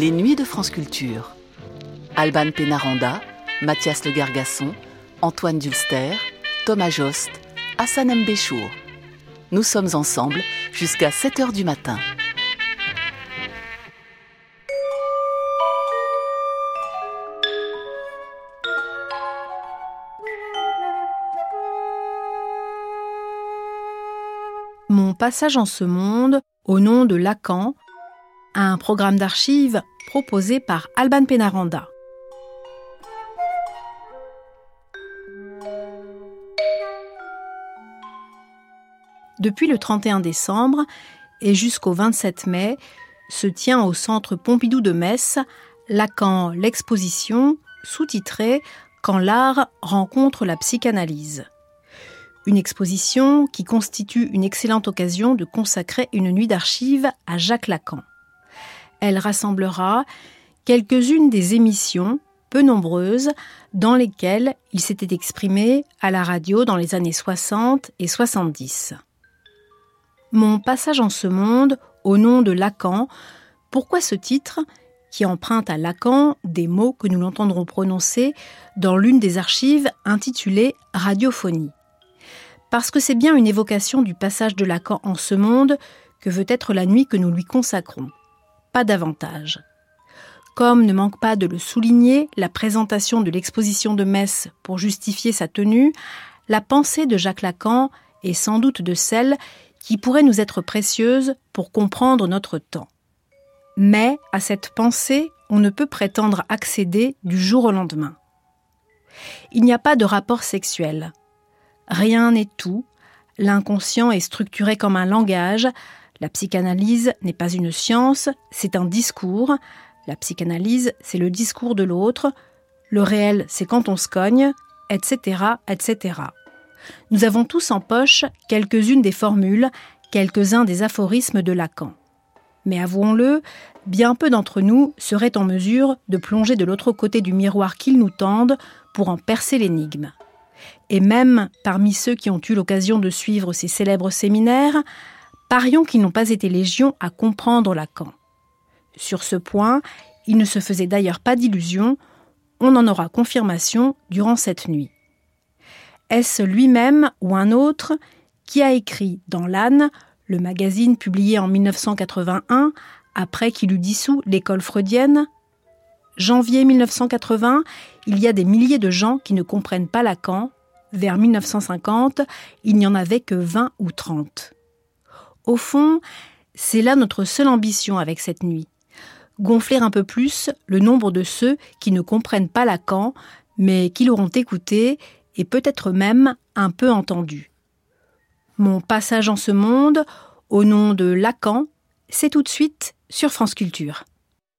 Les Nuits de France Culture. Alban Pénaranda, Mathias Le Gargasson, Antoine Dulster, Thomas Jost, Hassan Mbéchour. Nous sommes ensemble jusqu'à 7 h du matin. Mon passage en ce monde, au nom de Lacan, un programme d'archives proposé par Alban Pénaranda. Depuis le 31 décembre et jusqu'au 27 mai, se tient au centre Pompidou de Metz Lacan l'exposition sous-titrée Quand l'art rencontre la psychanalyse. Une exposition qui constitue une excellente occasion de consacrer une nuit d'archives à Jacques Lacan. Elle rassemblera quelques-unes des émissions, peu nombreuses, dans lesquelles il s'était exprimé à la radio dans les années 60 et 70. Mon passage en ce monde, au nom de Lacan, pourquoi ce titre qui emprunte à Lacan des mots que nous l'entendrons prononcer dans l'une des archives intitulée Radiophonie? Parce que c'est bien une évocation du passage de Lacan en ce monde que veut être la nuit que nous lui consacrons. Davantage. Comme ne manque pas de le souligner la présentation de l'exposition de Metz pour justifier sa tenue, la pensée de Jacques Lacan est sans doute de celle qui pourrait nous être précieuse pour comprendre notre temps. Mais à cette pensée, on ne peut prétendre accéder du jour au lendemain. Il n'y a pas de rapport sexuel. Rien n'est tout. L'inconscient est structuré comme un langage. La psychanalyse n'est pas une science, c'est un discours. La psychanalyse, c'est le discours de l'autre. Le réel, c'est quand on se cogne, etc., etc. Nous avons tous en poche quelques-unes des formules, quelques-uns des aphorismes de Lacan. Mais avouons-le, bien peu d'entre nous seraient en mesure de plonger de l'autre côté du miroir qu'ils nous tendent pour en percer l'énigme. Et même parmi ceux qui ont eu l'occasion de suivre ces célèbres séminaires, parions qu'ils n'ont pas été légion à comprendre Lacan. Sur ce point, il ne se faisait d'ailleurs pas d'illusions, on en aura confirmation durant cette nuit. Est-ce lui-même ou un autre qui a écrit dans l'âne, le magazine publié en 1981, après qu'il eut dissous l'école freudienne? Janvier 1980, il y a des milliers de gens qui ne comprennent pas Lacan. Vers 1950, il n'y en avait que 20 ou 30. Au fond, c'est là notre seule ambition avec cette nuit. Gonfler un peu plus le nombre de ceux qui ne comprennent pas Lacan, mais qui l'auront écouté et peut-être même un peu entendu. Mon passage en ce monde, au nom de Lacan, c'est tout de suite sur France Culture.